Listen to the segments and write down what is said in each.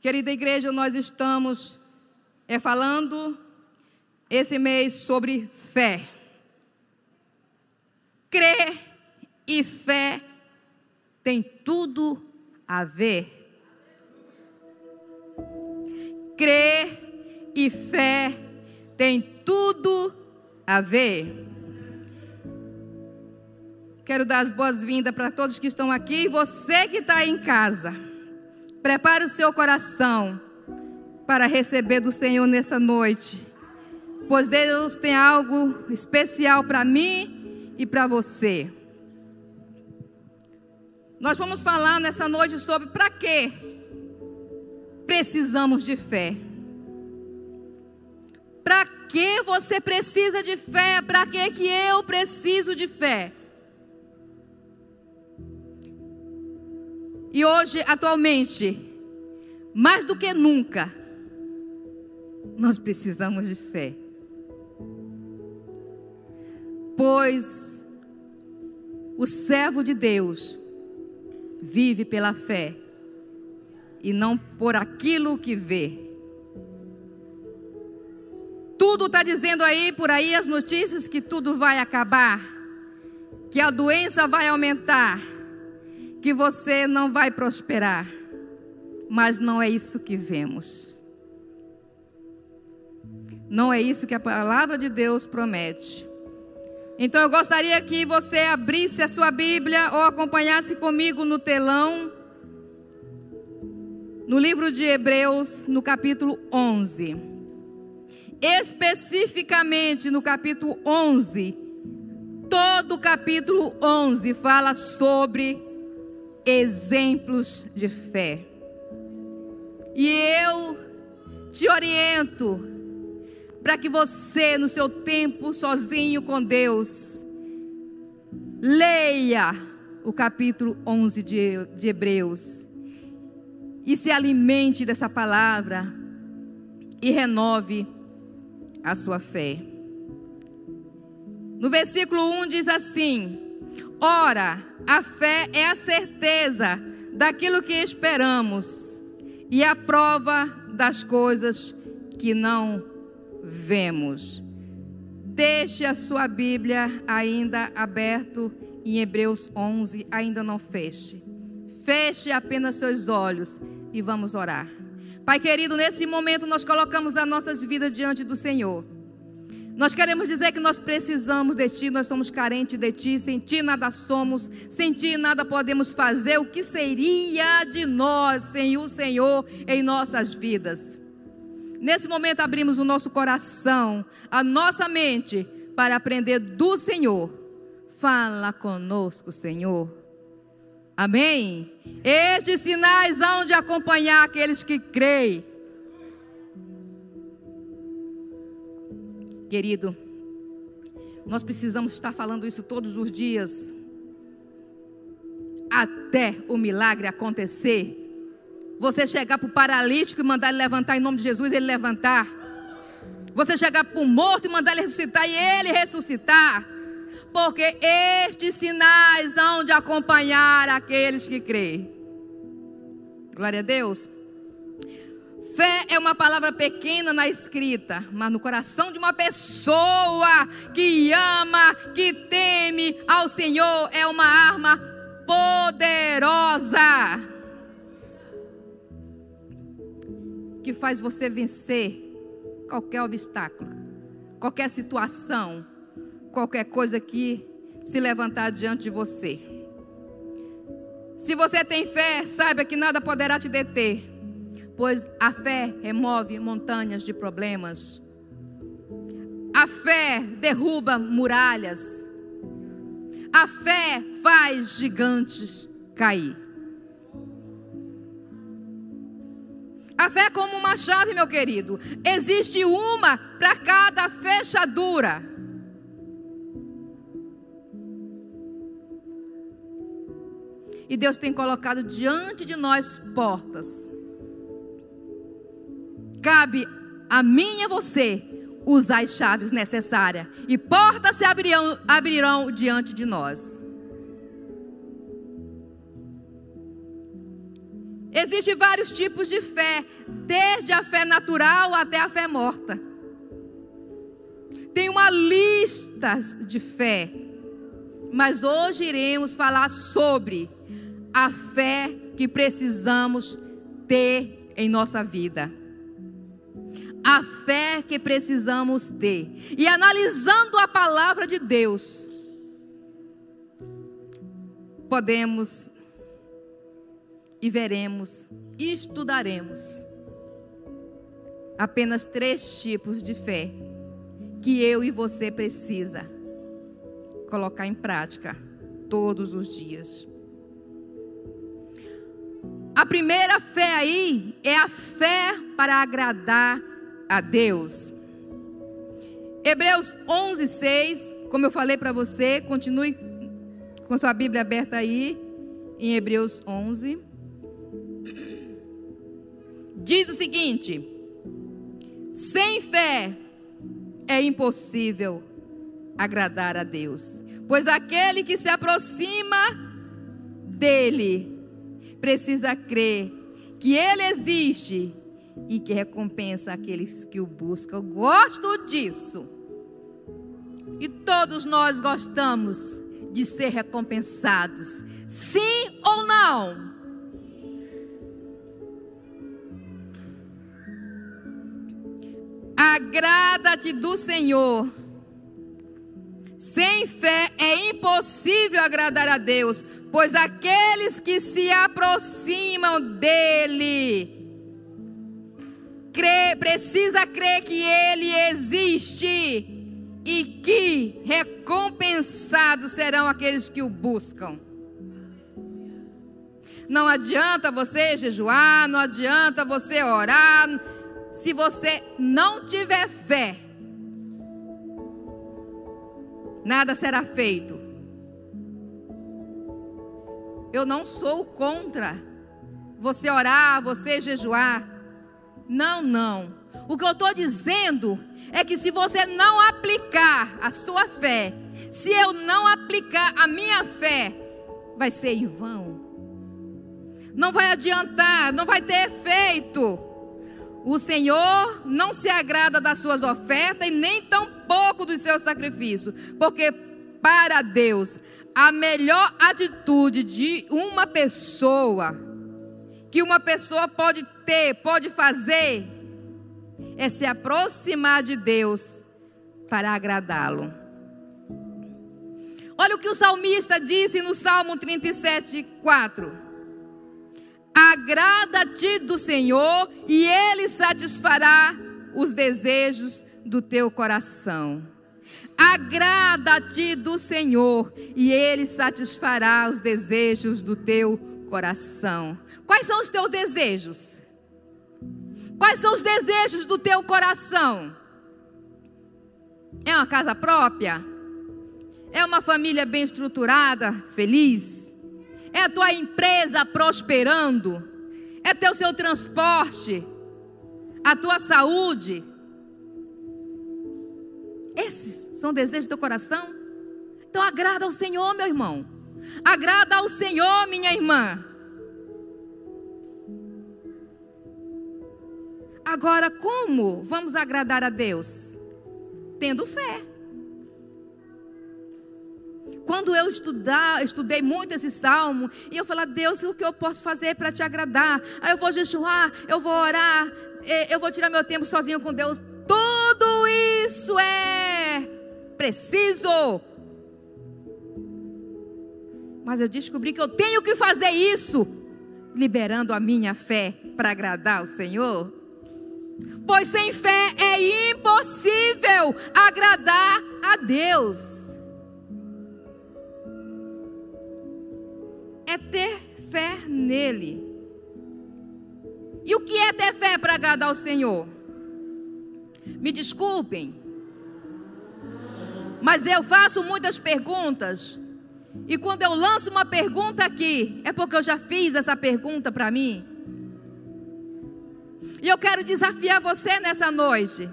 Querida igreja, nós estamos é, falando esse mês sobre fé. Crer e fé tem tudo a ver. Crer e fé tem tudo a ver. Quero dar as boas-vindas para todos que estão aqui e você que está em casa. Prepare o seu coração para receber do Senhor nessa noite, pois Deus tem algo especial para mim e para você. Nós vamos falar nessa noite sobre para que precisamos de fé. Para que você precisa de fé? Para que que eu preciso de fé? E hoje, atualmente, mais do que nunca, nós precisamos de fé. Pois o servo de Deus vive pela fé e não por aquilo que vê. Tudo está dizendo aí, por aí, as notícias que tudo vai acabar, que a doença vai aumentar que você não vai prosperar, mas não é isso que vemos. Não é isso que a palavra de Deus promete. Então eu gostaria que você abrisse a sua Bíblia ou acompanhasse comigo no telão, no livro de Hebreus, no capítulo 11. Especificamente no capítulo 11, todo o capítulo 11 fala sobre exemplos de fé. E eu te oriento para que você, no seu tempo sozinho com Deus, leia o capítulo 11 de, de Hebreus e se alimente dessa palavra e renove a sua fé. No versículo 1 diz assim: Ora, a fé é a certeza daquilo que esperamos e a prova das coisas que não vemos. Deixe a sua Bíblia ainda aberto em Hebreus 11, ainda não feche. Feche apenas seus olhos e vamos orar. Pai querido, nesse momento nós colocamos as nossas vidas diante do Senhor. Nós queremos dizer que nós precisamos de Ti, nós somos carentes de Ti, sem Ti nada somos, sem Ti nada podemos fazer. O que seria de nós sem o Senhor em nossas vidas? Nesse momento abrimos o nosso coração, a nossa mente, para aprender do Senhor. Fala conosco, Senhor. Amém? Estes sinais hão de acompanhar aqueles que creem. Querido, nós precisamos estar falando isso todos os dias, até o milagre acontecer. Você chegar para o paralítico e mandar ele levantar em nome de Jesus, ele levantar. Você chegar para o morto e mandar ele ressuscitar e ele ressuscitar. Porque estes sinais hão de acompanhar aqueles que creem. Glória a Deus. Fé é uma palavra pequena na escrita, mas no coração de uma pessoa que ama, que teme ao Senhor, é uma arma poderosa que faz você vencer qualquer obstáculo, qualquer situação, qualquer coisa que se levantar diante de você. Se você tem fé, saiba que nada poderá te deter pois a fé remove montanhas de problemas. A fé derruba muralhas. A fé faz gigantes cair. A fé é como uma chave, meu querido. Existe uma para cada fechadura. E Deus tem colocado diante de nós portas Cabe a mim e a você usar as chaves necessárias e portas se abrirão, abrirão diante de nós. Existem vários tipos de fé, desde a fé natural até a fé morta. Tem uma lista de fé, mas hoje iremos falar sobre a fé que precisamos ter em nossa vida. A fé que precisamos ter. E analisando a palavra de Deus, podemos e veremos e estudaremos apenas três tipos de fé que eu e você precisa colocar em prática todos os dias. A primeira fé aí é a fé para agradar a Deus. Hebreus 11, 6, como eu falei para você, continue com sua Bíblia aberta aí, em Hebreus 11. Diz o seguinte: sem fé é impossível agradar a Deus, pois aquele que se aproxima dele precisa crer que ele existe e que recompensa aqueles que o buscam. Eu gosto disso. E todos nós gostamos de ser recompensados. Sim ou não? Agrada-te do Senhor. Sem fé é impossível agradar a Deus, pois aqueles que se aproximam dele crê, precisa crer que ele existe e que recompensados serão aqueles que o buscam. Não adianta você jejuar, não adianta você orar, se você não tiver fé. Nada será feito. Eu não sou contra você orar, você jejuar. Não, não. O que eu estou dizendo é que se você não aplicar a sua fé, se eu não aplicar a minha fé, vai ser em vão. Não vai adiantar, não vai ter efeito. O Senhor não se agrada das suas ofertas e nem tampouco dos seus sacrifícios, porque para Deus a melhor atitude de uma pessoa que uma pessoa pode ter, pode fazer, é se aproximar de Deus para agradá-lo. Olha o que o salmista disse no Salmo 37, 4. Agrada-te do Senhor e Ele satisfará os desejos do teu coração. Agrada-te do Senhor e Ele satisfará os desejos do teu coração. Quais são os teus desejos? Quais são os desejos do teu coração? É uma casa própria? É uma família bem estruturada, feliz? É a tua empresa prosperando? É teu seu transporte? A tua saúde? Esses são desejos do teu coração? Então agrada ao Senhor, meu irmão. Agrada ao Senhor, minha irmã. Agora, como vamos agradar a Deus? Tendo fé. Quando eu estudar, estudei muito esse salmo, e eu falei, Deus, o que eu posso fazer para te agradar? Aí eu vou jejuar, eu vou orar, eu vou tirar meu tempo sozinho com Deus. Tudo isso é preciso. Mas eu descobri que eu tenho que fazer isso, liberando a minha fé para agradar o Senhor. Pois sem fé é impossível agradar a Deus. É ter fé nele. E o que é ter fé para agradar o Senhor? Me desculpem, mas eu faço muitas perguntas e quando eu lanço uma pergunta aqui, é porque eu já fiz essa pergunta para mim. E eu quero desafiar você nessa noite.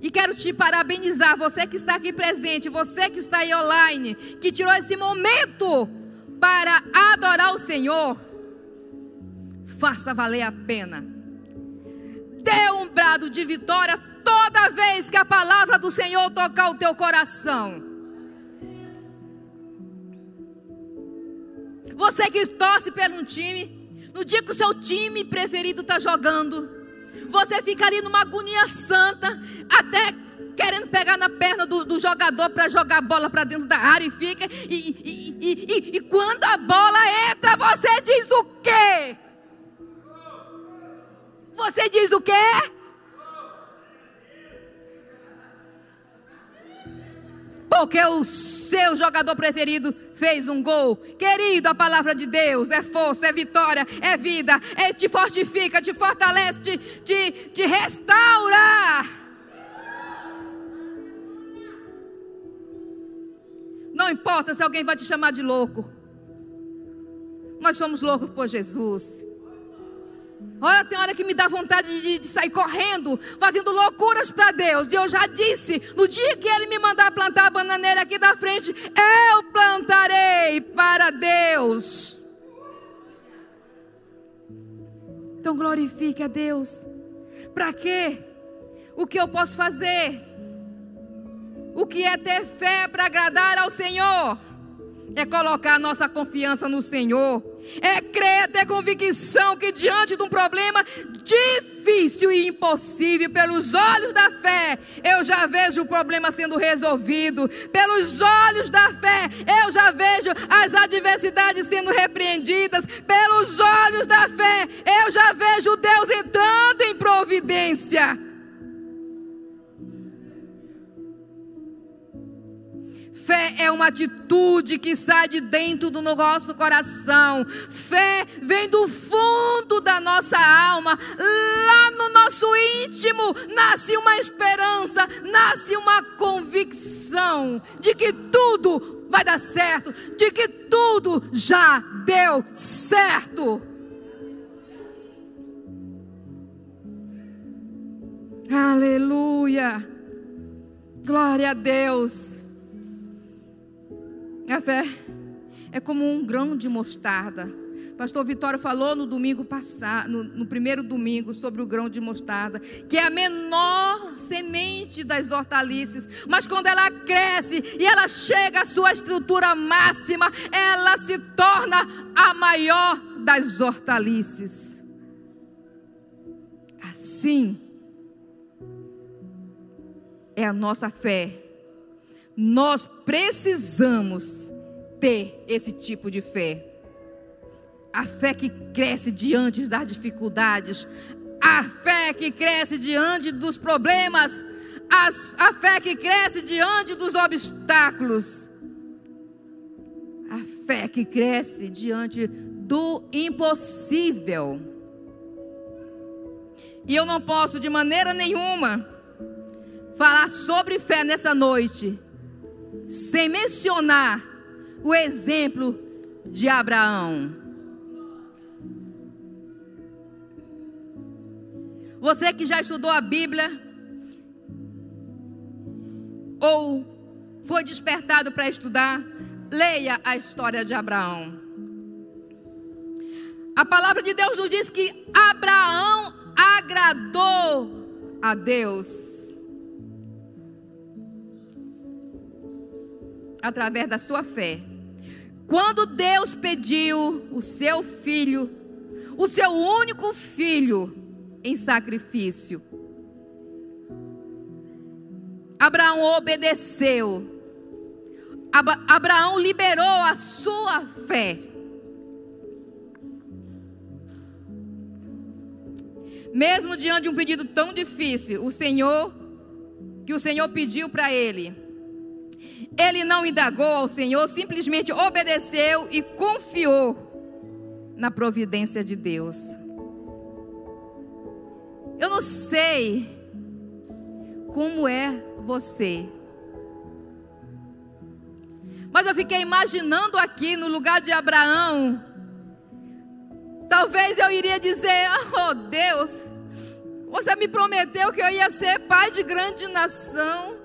E quero te parabenizar, você que está aqui presente, você que está aí online, que tirou esse momento para adorar o Senhor. faça valer a pena. Dê um brado de vitória toda vez que a palavra do Senhor tocar o teu coração. Você que torce pelo um time, no dia que o seu time preferido está jogando, você fica ali numa agonia santa, até querendo pegar na perna do, do jogador para jogar a bola para dentro da área e fica. E, e, e, e, quando a bola entra, você diz o quê? Você diz o quê? Porque o seu jogador preferido fez um gol. Querido, a palavra de Deus é força, é vitória, é vida, é, te fortifica, te fortalece, te, te, te restaura. Não importa se alguém vai te chamar de louco. Nós somos loucos por Jesus. Olha, tem hora que me dá vontade de, de sair correndo, fazendo loucuras para Deus. E eu já disse: no dia que Ele me mandar plantar a bananeira aqui da frente, eu plantarei para Deus. Então glorifique a Deus. Para quê? O que eu posso fazer? O que é ter fé para agradar ao Senhor? É colocar a nossa confiança no Senhor é crer, ter convicção que diante de um problema difícil e impossível, pelos olhos da fé, eu já vejo o problema sendo resolvido. Pelos olhos da fé, eu já vejo as adversidades sendo repreendidas. Pelos olhos da fé, eu já vejo Deus entrando em providência. Fé é uma atitude que sai de dentro do nosso coração. Fé vem do fundo da nossa alma. Lá no nosso íntimo nasce uma esperança, nasce uma convicção de que tudo vai dar certo, de que tudo já deu certo. Aleluia. Glória a Deus. A fé é como um grão de mostarda. Pastor Vitório falou no domingo passado, no, no, primeiro domingo, sobre o grão de mostarda, que é a menor semente das hortaliças, mas quando ela cresce e ela chega à sua estrutura máxima, ela se torna a maior das hortaliças. Assim é a nossa fé nós precisamos ter esse tipo de fé. A fé que cresce diante das dificuldades, a fé que cresce diante dos problemas, a fé que cresce diante dos obstáculos, a fé que cresce diante do impossível. E eu não posso de maneira nenhuma falar sobre fé nessa noite sem mencionar o exemplo de Abraão. Você que já estudou a Bíblia, ou foi despertado para estudar, leia a história de Abraão. A palavra de Deus nos diz que Abraão agradou a Deus. Através da sua fé. Quando Deus pediu o seu filho, o seu único filho, em sacrifício, Abraão obedeceu. Abraão liberou a sua fé. Mesmo diante de um pedido tão difícil, o Senhor, que o Senhor pediu para ele, ele não indagou ao Senhor, simplesmente obedeceu e confiou na providência de Deus. Eu não sei como é você. Mas eu fiquei imaginando aqui no lugar de Abraão. Talvez eu iria dizer: Oh Deus, você me prometeu que eu ia ser pai de grande nação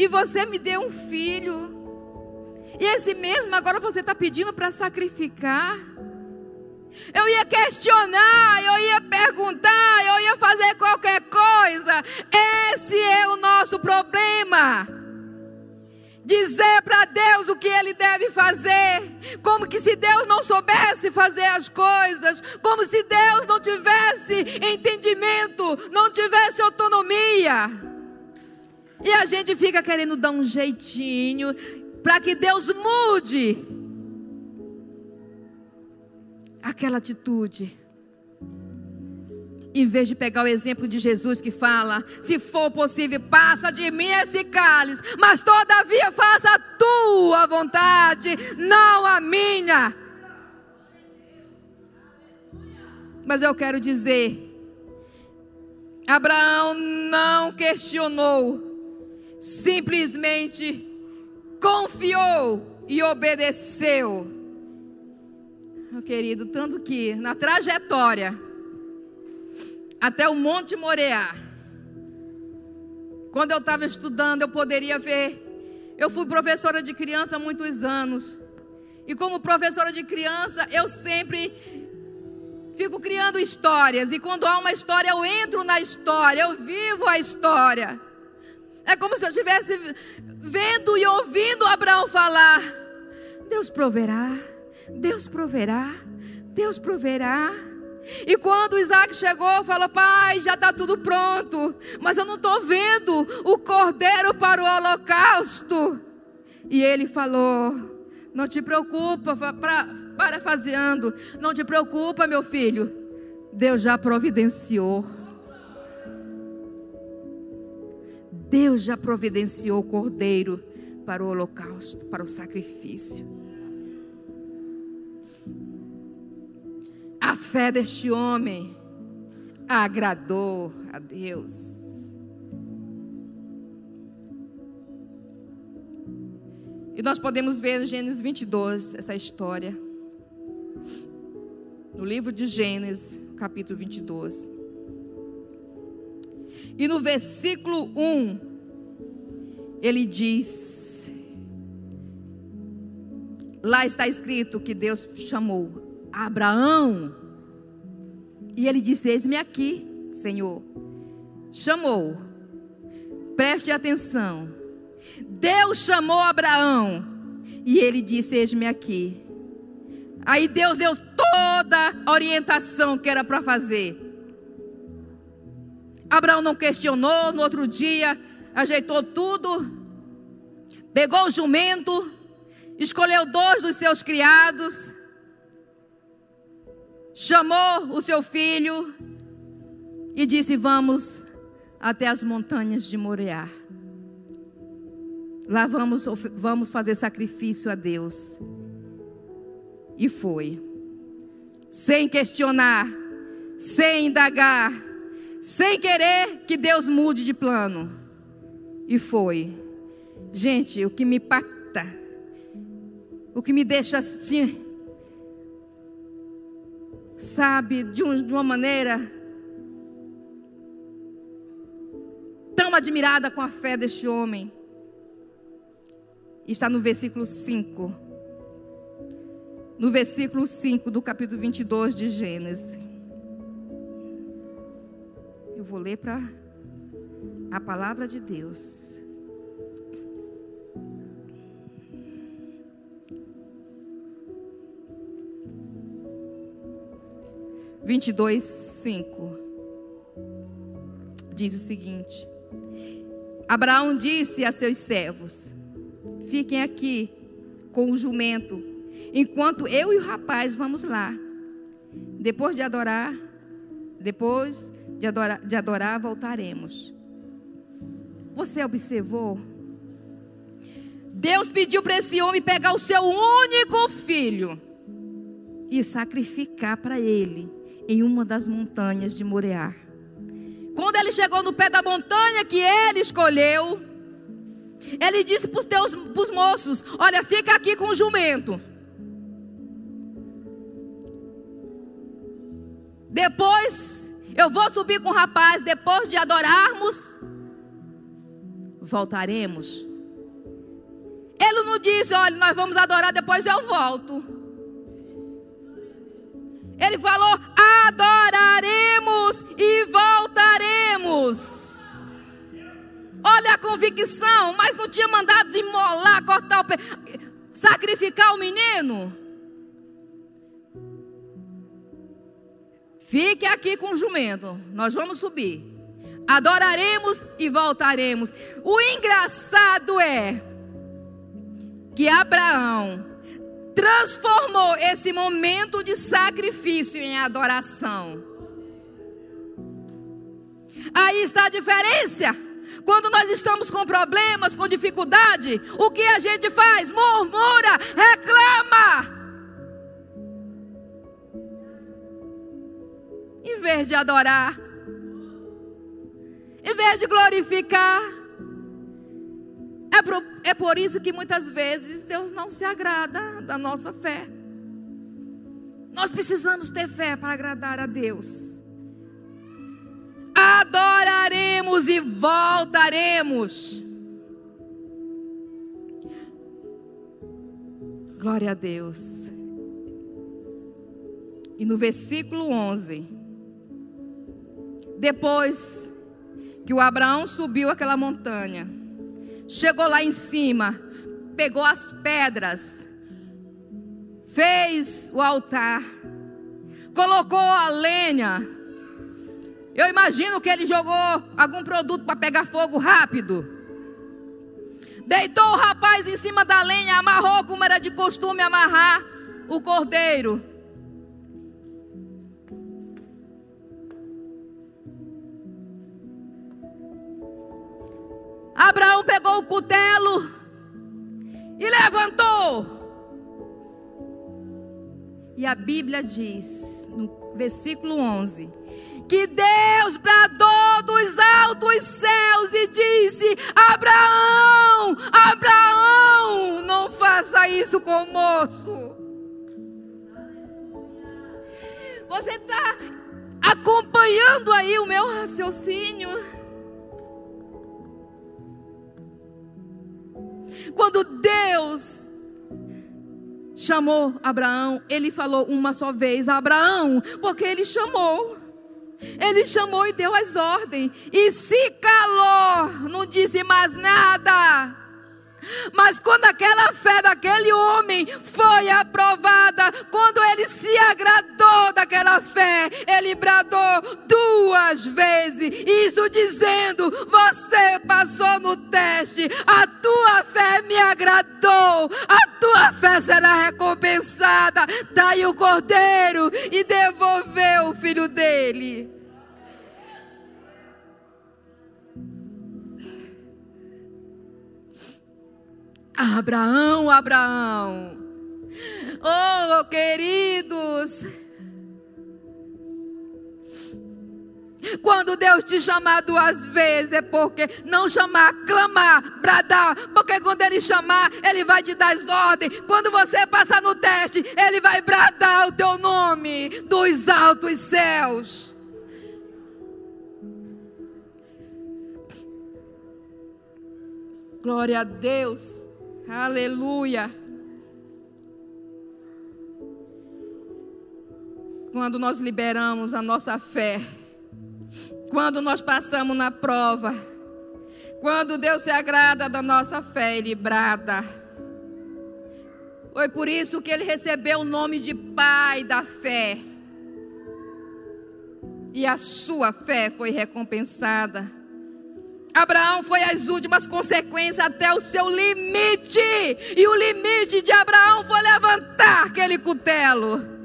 e você me deu um filho, e esse mesmo agora você está pedindo para sacrificar. Eu ia questionar, eu ia perguntar, eu ia fazer qualquer coisa. Esse é o nosso problema. Dizer para Deus o que ele deve fazer, como que se Deus não soubesse fazer as coisas, como se Deus não tivesse entendimento, não tivesse autonomia. E a gente fica querendo dar um jeitinho para que Deus mude aquela atitude. Em vez de pegar o exemplo de Jesus que fala: se for possível, passa de mim esse cálice, mas todavia faça a tua vontade, não a minha. Mas eu quero dizer: Abraão não questionou, simplesmente confiou e obedeceu meu querido, tanto que na trajetória até o Monte Moreá, quando eu estava estudando, eu poderia ver. Eu fui professora de criança há muitos anos. E como professora de criança, eu sempre fico criando histórias. E quando há uma história, eu entro na história, eu vivo a história. É como se eu estivesse vendo e ouvindo Abraão falar: Deus proverá. Deus proverá, Deus proverá. E quando Isaac chegou, falou: Pai, já está tudo pronto, mas eu não estou vendo o cordeiro para o holocausto. E ele falou: Não te preocupa, pra, parafaseando, não te preocupa, meu filho, Deus já providenciou. Deus já providenciou o cordeiro para o holocausto, para o sacrifício. A fé deste homem agradou a Deus. E nós podemos ver no Gênesis 22 essa história. No livro de Gênesis, capítulo 22. E no versículo 1, ele diz: Lá está escrito que Deus chamou Abraão. E ele disse: Eis-me aqui, Senhor. Chamou. Preste atenção. Deus chamou Abraão. E ele disse: Eis-me aqui. Aí Deus deu toda a orientação que era para fazer. Abraão não questionou. No outro dia, ajeitou tudo. Pegou o jumento. Escolheu dois dos seus criados chamou o seu filho e disse: Vamos até as montanhas de Moriá. Lá vamos, vamos fazer sacrifício a Deus. E foi. Sem questionar, sem indagar, sem querer que Deus mude de plano. E foi. Gente, o que me impacta, o que me deixa assim, sabe, de, um, de uma maneira tão admirada com a fé deste homem. Está no versículo 5. No versículo 5 do capítulo 22 de Gênesis. Eu vou ler para a palavra de Deus. 22, 5. Diz o seguinte: Abraão disse a seus servos: Fiquem aqui com o jumento, enquanto eu e o rapaz vamos lá. Depois de adorar, depois de adorar, de adorar voltaremos. Você observou? Deus pediu para esse homem pegar o seu único filho e sacrificar para ele em uma das montanhas de Moreá. Quando ele chegou no pé da montanha que ele escolheu, ele disse para os moços: Olha, fica aqui com o jumento. Depois eu vou subir com o rapaz. Depois de adorarmos, voltaremos. Ele não disse: Olha, nós vamos adorar, depois eu volto. Ele falou: adoraremos e voltaremos. Olha a convicção, mas não tinha mandado imolar, cortar o pé, sacrificar o menino. Fique aqui com o jumento, nós vamos subir. Adoraremos e voltaremos. O engraçado é que Abraão transformou esse momento de sacrifício em adoração. Aí está a diferença. Quando nós estamos com problemas, com dificuldade, o que a gente faz? Murmura, de adorar, em vez de glorificar. É por, é por isso que muitas vezes Deus não se agrada da nossa fé. Nós precisamos ter fé para agradar a Deus adoraremos e voltaremos. Glória a Deus. E no versículo 11, depois que o Abraão subiu aquela montanha, chegou lá em cima, pegou as pedras, fez o altar, colocou a lenha, eu imagino que ele jogou algum produto para pegar fogo rápido. Deitou o rapaz em cima da lenha, amarrou como era de costume amarrar o cordeiro. Abraão pegou o cutelo e levantou. E a Bíblia diz, no versículo 11: que Deus bradou dos altos céus e disse: Abraão, Abraão, não faça isso com o moço. Você está acompanhando aí o meu raciocínio? Quando Deus chamou Abraão, ele falou uma só vez: Abraão, porque ele chamou. Ele chamou e deu as ordens. E se calou, não disse mais nada. Mas quando aquela fé daquele homem foi aprovada, quando ele se agradou daquela fé, ele bradou duas vezes, isso dizendo: Você passou no teste, a tua fé me agradou, a tua fé será recompensada. Daí o cordeiro e devolveu o filho dele. Abraão, Abraão. Oh, queridos. Quando Deus te chamar duas vezes, é porque não chamar, clamar, bradar. Porque quando Ele chamar, Ele vai te dar as ordens. Quando você passar no teste, Ele vai bradar o teu nome dos altos céus. Glória a Deus. Aleluia. Quando nós liberamos a nossa fé, quando nós passamos na prova, quando Deus se agrada da nossa fé, Ele brada. Foi por isso que ele recebeu o nome de Pai da fé. E a sua fé foi recompensada. Abraão foi às últimas consequências até o seu limite. E o limite de Abraão foi levantar aquele cutelo.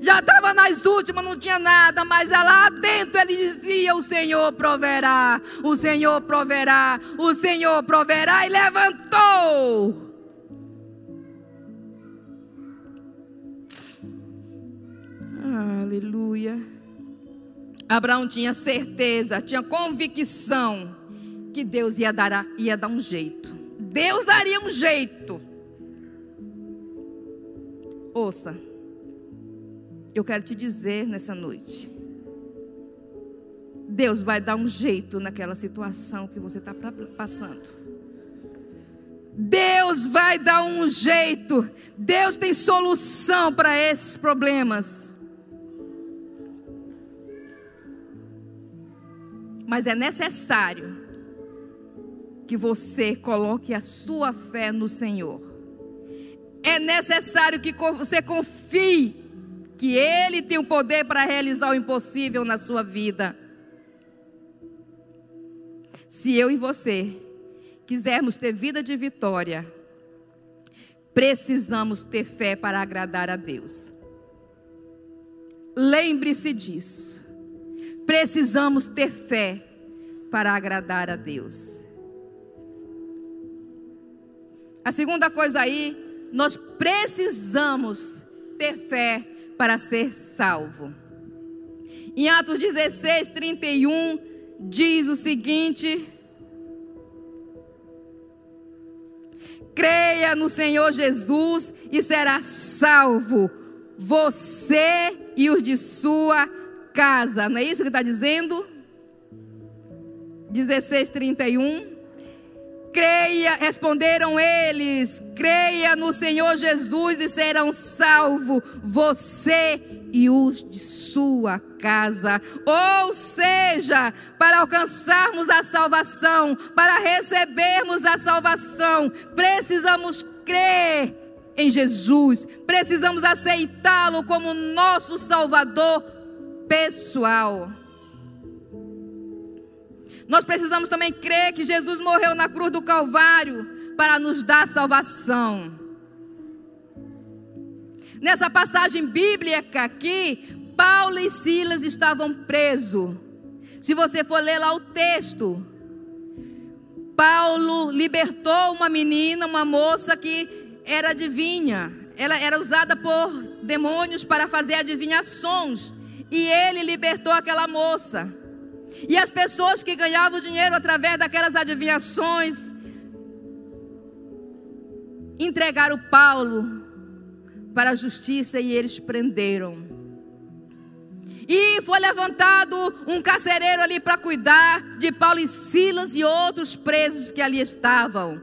Já estava nas últimas, não tinha nada, mas lá dentro ele dizia: O Senhor proverá, o Senhor proverá, o Senhor proverá, e levantou. Aleluia. Abraão tinha certeza, tinha convicção que Deus ia dar, ia dar um jeito. Deus daria um jeito. Ouça, eu quero te dizer nessa noite. Deus vai dar um jeito naquela situação que você está passando. Deus vai dar um jeito. Deus tem solução para esses problemas. Mas é necessário que você coloque a sua fé no Senhor. É necessário que você confie que Ele tem o poder para realizar o impossível na sua vida. Se eu e você quisermos ter vida de vitória, precisamos ter fé para agradar a Deus. Lembre-se disso. Precisamos ter fé para agradar a Deus. A segunda coisa aí, nós precisamos ter fé para ser salvo. Em Atos 16, 31, diz o seguinte: Creia no Senhor Jesus e será salvo, você e os de sua casa. Não é isso que está dizendo? 16, 31. Creia, responderam eles, creia no Senhor Jesus e serão salvos você e os de sua casa. Ou seja, para alcançarmos a salvação, para recebermos a salvação, precisamos crer em Jesus, precisamos aceitá-lo como nosso Salvador pessoal. Nós precisamos também crer que Jesus morreu na cruz do Calvário para nos dar salvação. Nessa passagem bíblica aqui, Paulo e Silas estavam presos. Se você for ler lá o texto, Paulo libertou uma menina, uma moça que era adivinha. Ela era usada por demônios para fazer adivinhações. E ele libertou aquela moça. E as pessoas que ganhavam dinheiro através daquelas adivinhações entregaram Paulo para a justiça e eles prenderam. E foi levantado um carcereiro ali para cuidar de Paulo e Silas e outros presos que ali estavam.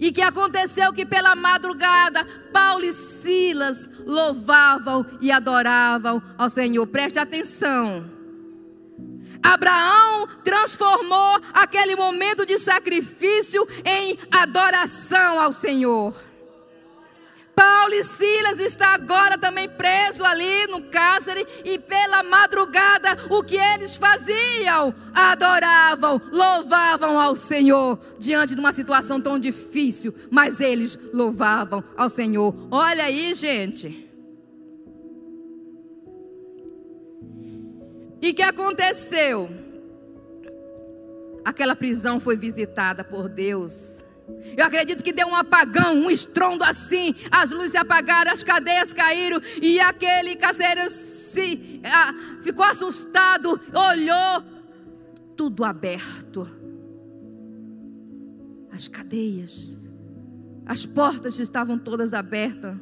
E que aconteceu que pela madrugada Paulo e Silas louvavam e adoravam ao Senhor. Preste atenção. Abraão transformou aquele momento de sacrifício em adoração ao Senhor. Paulo e Silas está agora também preso ali no cárcere e pela madrugada o que eles faziam? Adoravam, louvavam ao Senhor diante de uma situação tão difícil, mas eles louvavam ao Senhor. Olha aí, gente. E que aconteceu? Aquela prisão foi visitada por Deus. Eu acredito que deu um apagão, um estrondo assim. As luzes apagaram, as cadeias caíram. E aquele carcereiro se, ah, ficou assustado, olhou, tudo aberto. As cadeias, as portas estavam todas abertas.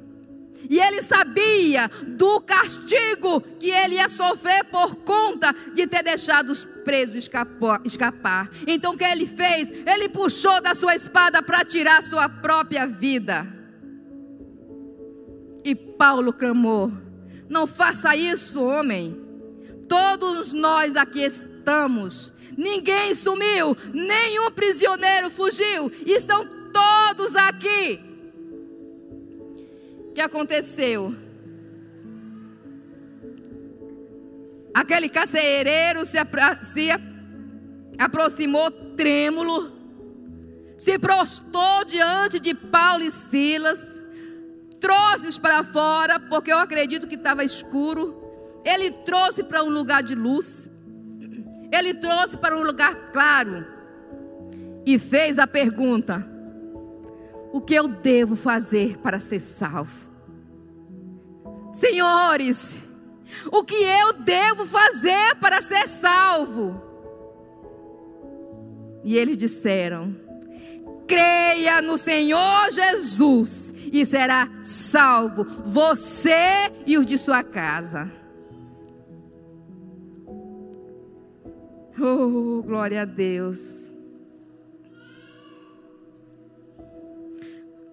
E ele sabia do castigo que ele ia sofrer por conta de ter deixado os presos escapar. Então o que ele fez? Ele puxou da sua espada para tirar sua própria vida. E Paulo clamou: Não faça isso, homem. Todos nós aqui estamos. Ninguém sumiu, nenhum prisioneiro fugiu. Estão todos aqui que aconteceu? Aquele carcereiro se, se aproximou trêmulo, se prostou diante de Paulo e Silas, trouxe para fora, porque eu acredito que estava escuro. Ele trouxe para um lugar de luz, ele trouxe para um lugar claro e fez a pergunta: O que eu devo fazer para ser salvo? Senhores, o que eu devo fazer para ser salvo? E eles disseram: creia no Senhor Jesus e será salvo, você e os de sua casa. Oh, glória a Deus.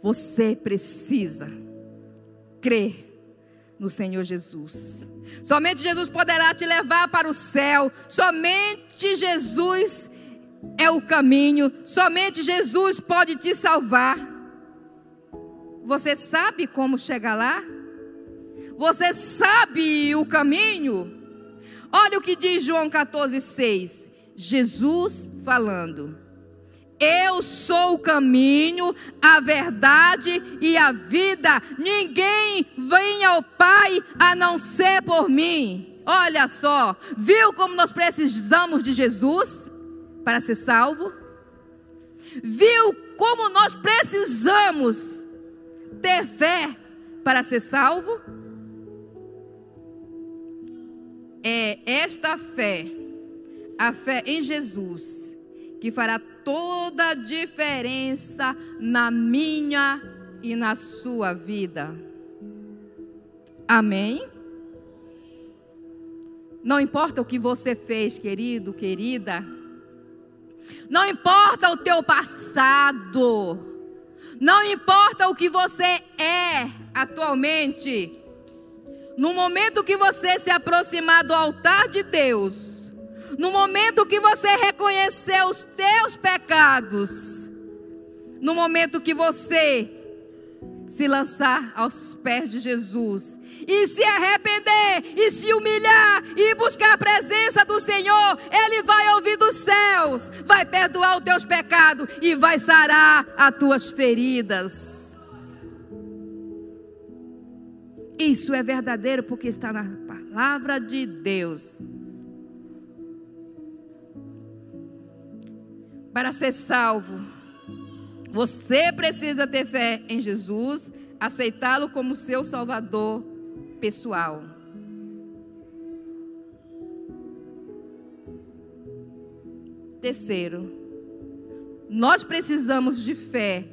Você precisa crer no Senhor Jesus. Somente Jesus poderá te levar para o céu. Somente Jesus é o caminho, somente Jesus pode te salvar. Você sabe como chegar lá? Você sabe o caminho? Olha o que diz João 14,6. Jesus falando. Eu sou o caminho, a verdade e a vida. Ninguém vem ao Pai a não ser por mim. Olha só, viu como nós precisamos de Jesus para ser salvo? Viu como nós precisamos ter fé para ser salvo? É esta fé, a fé em Jesus, que fará toda a diferença na minha e na sua vida. Amém? Não importa o que você fez, querido, querida. Não importa o teu passado. Não importa o que você é atualmente. No momento que você se aproximar do altar de Deus, no momento que você reconhecer os teus pecados, no momento que você se lançar aos pés de Jesus e se arrepender e se humilhar e buscar a presença do Senhor, Ele vai ouvir dos céus, vai perdoar os teus pecados e vai sarar as tuas feridas. Isso é verdadeiro porque está na palavra de Deus. Para ser salvo, você precisa ter fé em Jesus, aceitá-lo como seu Salvador pessoal. Terceiro, nós precisamos de fé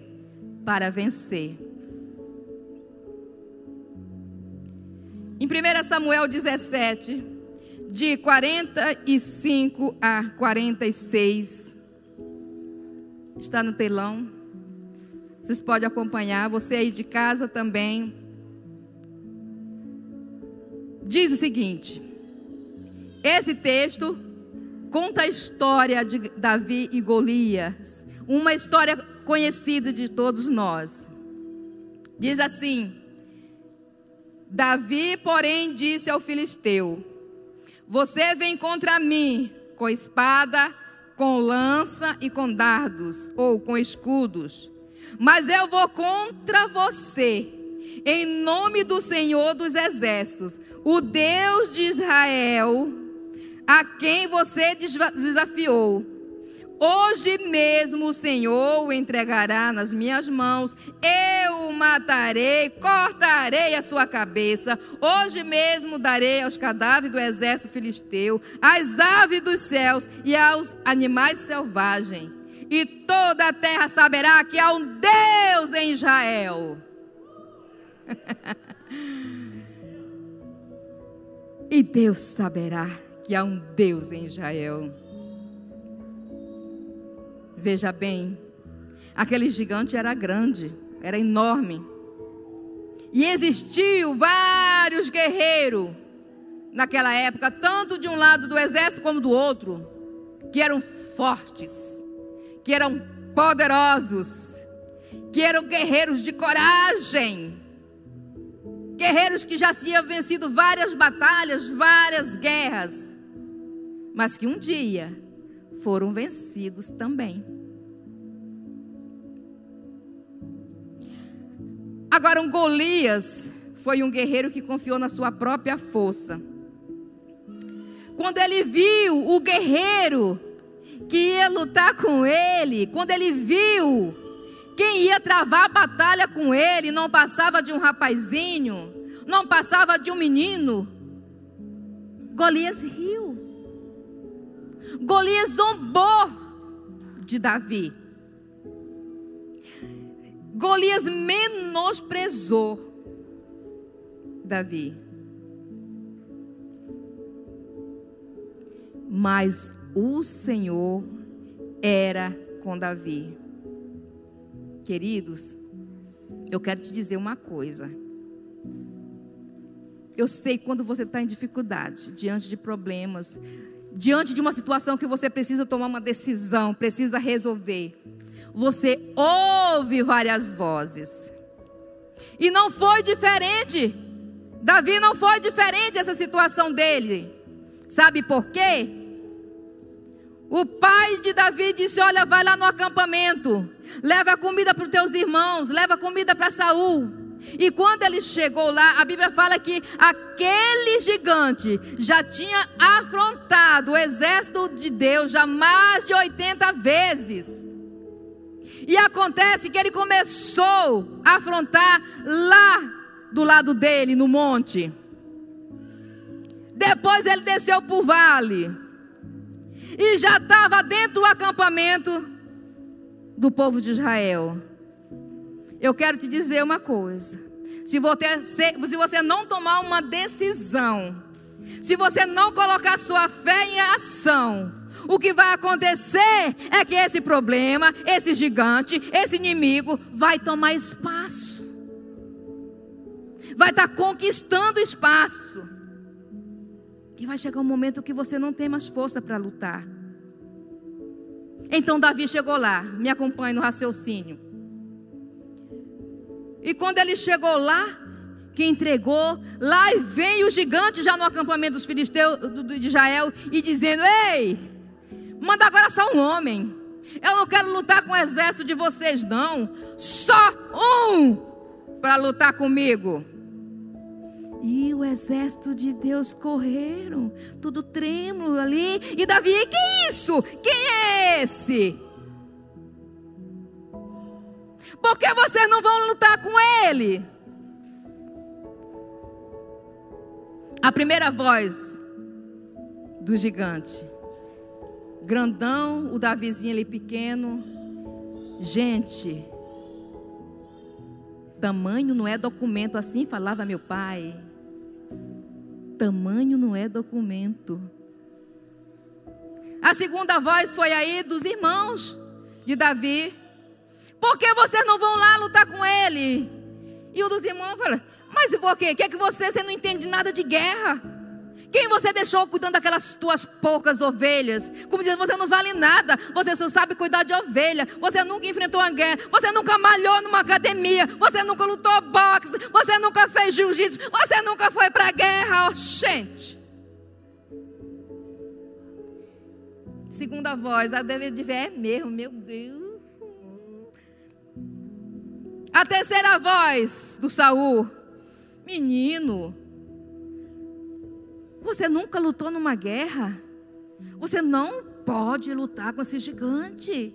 para vencer. Em 1 Samuel 17, de 45 a 46, está no telão. Vocês podem acompanhar, você aí de casa também. Diz o seguinte: esse texto conta a história de Davi e Golias, uma história conhecida de todos nós. Diz assim: Davi, porém, disse ao filisteu: Você vem contra mim com espada, com lança e com dardos, ou com escudos, mas eu vou contra você em nome do Senhor dos Exércitos, o Deus de Israel, a quem você desafiou. Hoje mesmo o Senhor o entregará nas minhas mãos, eu o matarei, cortarei a sua cabeça. Hoje mesmo darei aos cadáveres do exército filisteu, às aves dos céus e aos animais selvagens. E toda a terra saberá que há um Deus em Israel. e Deus saberá que há um Deus em Israel. Veja bem, aquele gigante era grande, era enorme. E existiu vários guerreiros naquela época, tanto de um lado do exército como do outro, que eram fortes, que eram poderosos, que eram guerreiros de coragem guerreiros que já tinham vencido várias batalhas, várias guerras, mas que um dia foram vencidos também. Agora, um Golias foi um guerreiro que confiou na sua própria força. Quando ele viu o guerreiro que ia lutar com ele, quando ele viu quem ia travar a batalha com ele não passava de um rapazinho, não passava de um menino. Golias riu. Golias zombou de Davi. Golias menosprezou Davi. Mas o Senhor era com Davi. Queridos, eu quero te dizer uma coisa. Eu sei quando você está em dificuldade, diante de problemas, diante de uma situação que você precisa tomar uma decisão, precisa resolver, você ouve várias vozes. E não foi diferente. Davi não foi diferente essa situação dele. Sabe por quê? O pai de Davi disse: Olha, vai lá no acampamento, leva comida para os teus irmãos, leva comida para Saul. E quando ele chegou lá, a Bíblia fala que aquele gigante já tinha afrontado o exército de Deus já mais de 80 vezes. E acontece que ele começou a afrontar lá do lado dele, no monte. Depois ele desceu para o vale. E já estava dentro do acampamento do povo de Israel. Eu quero te dizer uma coisa. Se você, se você não tomar uma decisão, se você não colocar sua fé em ação, o que vai acontecer é que esse problema, esse gigante, esse inimigo vai tomar espaço. Vai estar tá conquistando espaço. E vai chegar um momento que você não tem mais força para lutar. Então Davi chegou lá, me acompanhe no raciocínio. E quando ele chegou lá, que entregou, lá vem o gigante já no acampamento dos filisteus de Israel e dizendo: Ei, manda agora só um homem. Eu não quero lutar com o exército de vocês, não. Só um para lutar comigo. E o exército de Deus correram, tudo trêmulo ali. E Davi, que é isso? Quem é esse? Por que vocês não vão lutar com ele? A primeira voz do gigante. Grandão, o Davizinho ali pequeno. Gente, tamanho não é documento, assim falava meu pai. Tamanho não é documento. A segunda voz foi aí dos irmãos de Davi. Por que vocês não vão lá lutar com ele? E o dos irmãos fala: Mas por quê? Quer que você, você não entende nada de guerra? Quem você deixou cuidando daquelas tuas poucas ovelhas? Como diz, você não vale nada. Você só sabe cuidar de ovelha. Você nunca enfrentou uma guerra. Você nunca malhou numa academia. Você nunca lutou boxe. Você nunca fez jiu-jitsu. Você nunca foi para a guerra. Oh, gente. Segunda voz, a deve de ver é mesmo, meu Deus. A terceira voz do Saul: Menino, você nunca lutou numa guerra? Você não pode lutar com esse gigante.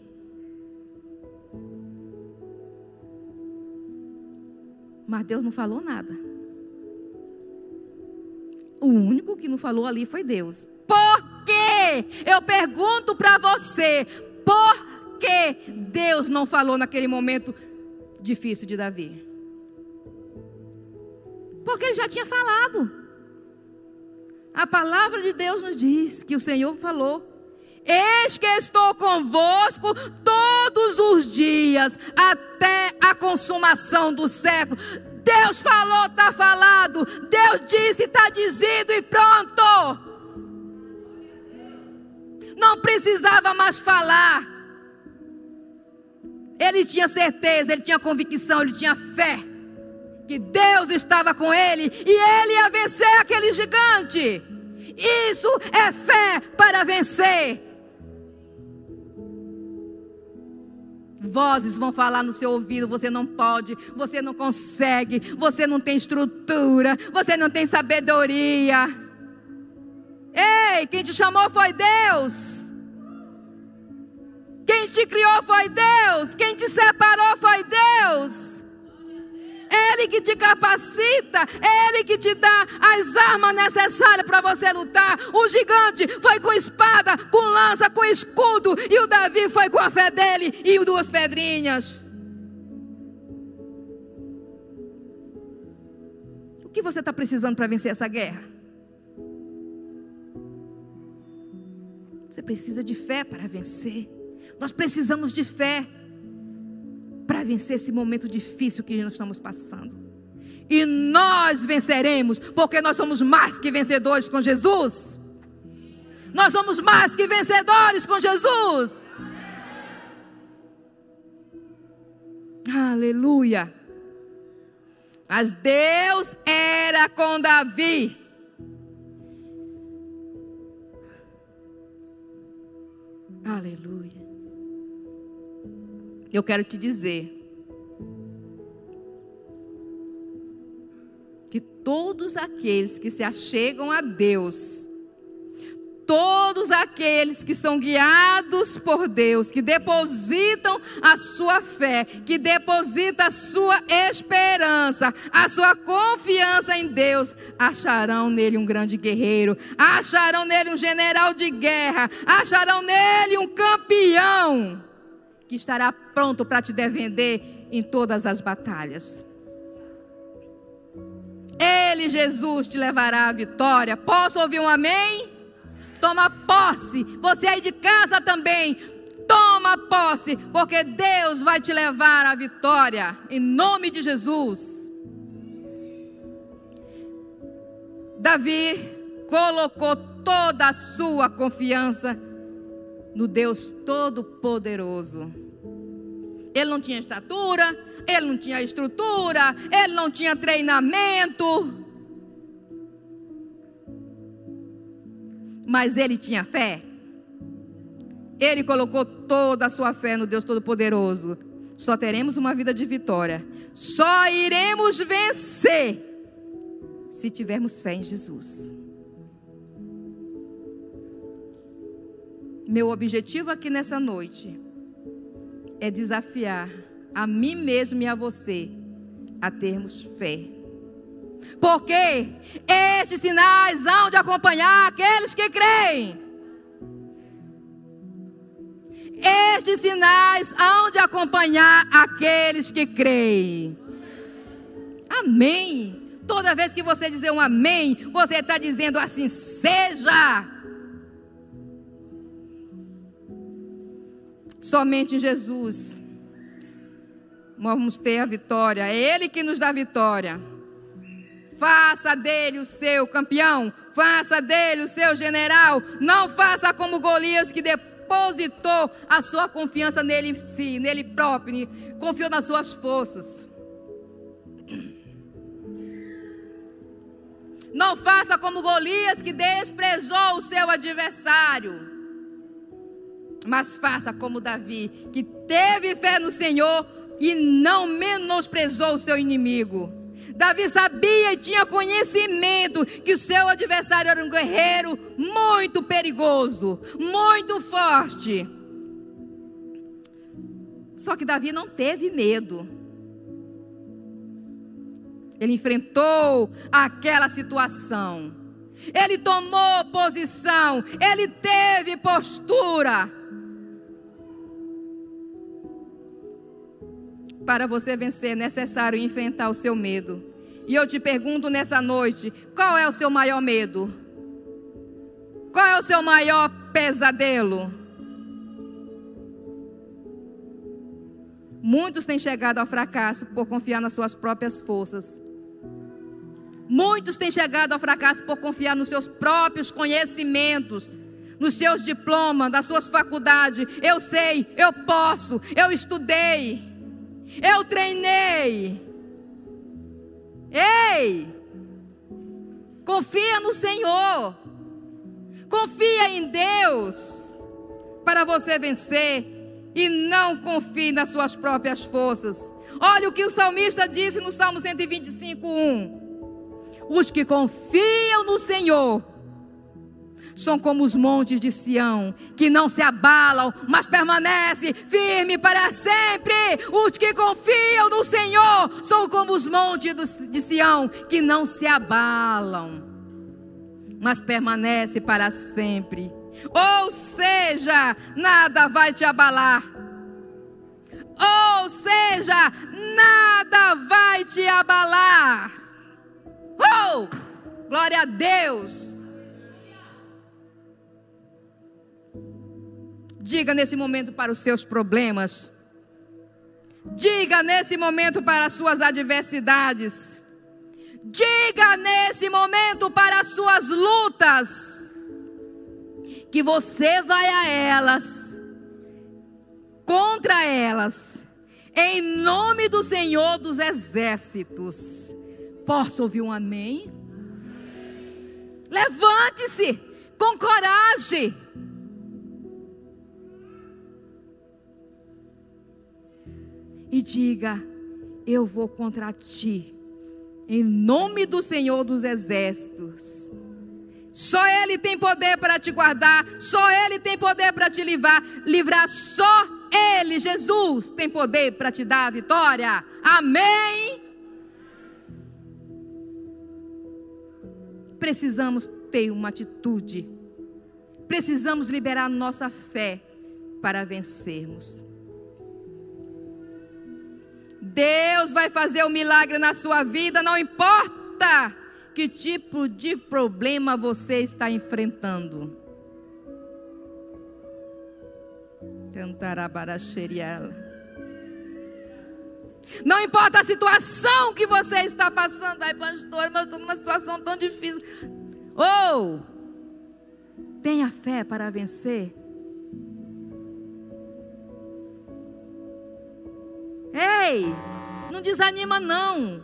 Mas Deus não falou nada. O único que não falou ali foi Deus. Por quê? Eu pergunto para você, por que Deus não falou naquele momento? Difícil de Davi? Porque ele já tinha falado. A palavra de Deus nos diz que o Senhor falou: Eis que estou convosco todos os dias, até a consumação do século. Deus falou, está falado. Deus disse, está dizido e pronto. Não precisava mais falar. Ele tinha certeza, ele tinha convicção, ele tinha fé que Deus estava com ele e ele ia vencer aquele gigante. Isso é fé para vencer. Vozes vão falar no seu ouvido: você não pode, você não consegue, você não tem estrutura, você não tem sabedoria. Ei, quem te chamou foi Deus. Quem te criou foi Deus. Quem te separou foi Deus. Ele que te capacita, Ele que te dá as armas necessárias para você lutar. O gigante foi com espada, com lança, com escudo, e o Davi foi com a fé dele e duas pedrinhas. O que você está precisando para vencer essa guerra? Você precisa de fé para vencer. Nós precisamos de fé para vencer esse momento difícil que nós estamos passando. E nós venceremos, porque nós somos mais que vencedores com Jesus. Nós somos mais que vencedores com Jesus. Aleluia. Mas Deus era com Davi. Aleluia. Eu quero te dizer que todos aqueles que se achegam a Deus todos aqueles que são guiados por Deus, que depositam a sua fé, que depositam a sua esperança, a sua confiança em Deus, acharão nele um grande guerreiro, acharão nele um general de guerra, acharão nele um campeão que estará pronto para te defender em todas as batalhas. Ele, Jesus, te levará à vitória. Posso ouvir um amém? Toma posse. Você aí de casa também. Toma posse, porque Deus vai te levar à vitória. Em nome de Jesus. Davi colocou toda a sua confiança no Deus Todo-Poderoso. Ele não tinha estatura, ele não tinha estrutura, ele não tinha treinamento. mas ele tinha fé. Ele colocou toda a sua fé no Deus Todo-Poderoso. Só teremos uma vida de vitória. Só iremos vencer se tivermos fé em Jesus. Meu objetivo aqui nessa noite é desafiar a mim mesmo e a você a termos fé porque estes sinais hão de acompanhar aqueles que creem. Estes sinais hão de acompanhar aqueles que creem. Amém. Toda vez que você dizer um amém, você está dizendo assim: seja. Somente em Jesus vamos ter a vitória. É Ele que nos dá a vitória. Faça dele o seu campeão, faça dele o seu general. Não faça como Golias que depositou a sua confiança nele em si, nele próprio, confiou nas suas forças. Não faça como Golias que desprezou o seu adversário. Mas faça como Davi, que teve fé no Senhor e não menosprezou o seu inimigo. Davi sabia e tinha conhecimento que o seu adversário era um guerreiro muito perigoso, muito forte. Só que Davi não teve medo. Ele enfrentou aquela situação. Ele tomou posição, ele teve postura. Para você vencer, é necessário enfrentar o seu medo. E eu te pergunto nessa noite: qual é o seu maior medo? Qual é o seu maior pesadelo? Muitos têm chegado ao fracasso por confiar nas suas próprias forças. Muitos têm chegado ao fracasso por confiar nos seus próprios conhecimentos, nos seus diplomas, das suas faculdades. Eu sei, eu posso, eu estudei. Eu treinei. Ei! Confia no Senhor. Confia em Deus para você vencer e não confie nas suas próprias forças. Olha o que o salmista disse no Salmo 125:1. Os que confiam no Senhor são como os montes de Sião, que não se abalam, mas permanece firme para sempre. Os que confiam no Senhor são como os montes de Sião, que não se abalam, mas permanece para sempre. Ou seja, nada vai te abalar. Ou seja, nada vai te abalar. Oh! Glória a Deus. Diga nesse momento para os seus problemas. Diga nesse momento para as suas adversidades. Diga nesse momento para as suas lutas. que você vai a elas, contra elas, em nome do Senhor dos Exércitos. Posso ouvir um amém? Levante-se com coragem. E diga: Eu vou contra ti, em nome do Senhor dos Exércitos. Só Ele tem poder para te guardar, só Ele tem poder para te livrar, livrar, só Ele, Jesus, tem poder para te dar a vitória. Amém. Precisamos ter uma atitude, precisamos liberar nossa fé para vencermos. Deus vai fazer o um milagre na sua vida, não importa que tipo de problema você está enfrentando. Não importa a situação que você está passando. Ai, pastor, mas estou numa situação tão difícil. Ou, oh, tenha fé para vencer. Ei, não desanima não.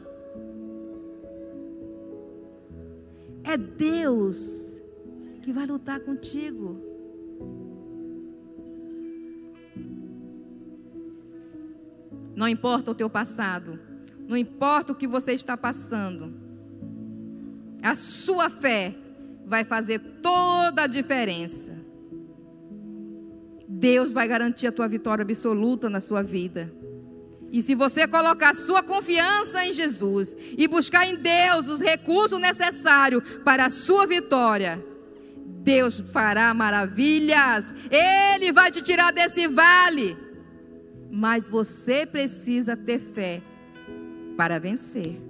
É Deus que vai lutar contigo. Não importa o teu passado, não importa o que você está passando, a sua fé vai fazer toda a diferença. Deus vai garantir a tua vitória absoluta na sua vida. E se você colocar sua confiança em Jesus e buscar em Deus os recursos necessários para a sua vitória, Deus fará maravilhas. Ele vai te tirar desse vale. Mas você precisa ter fé para vencer.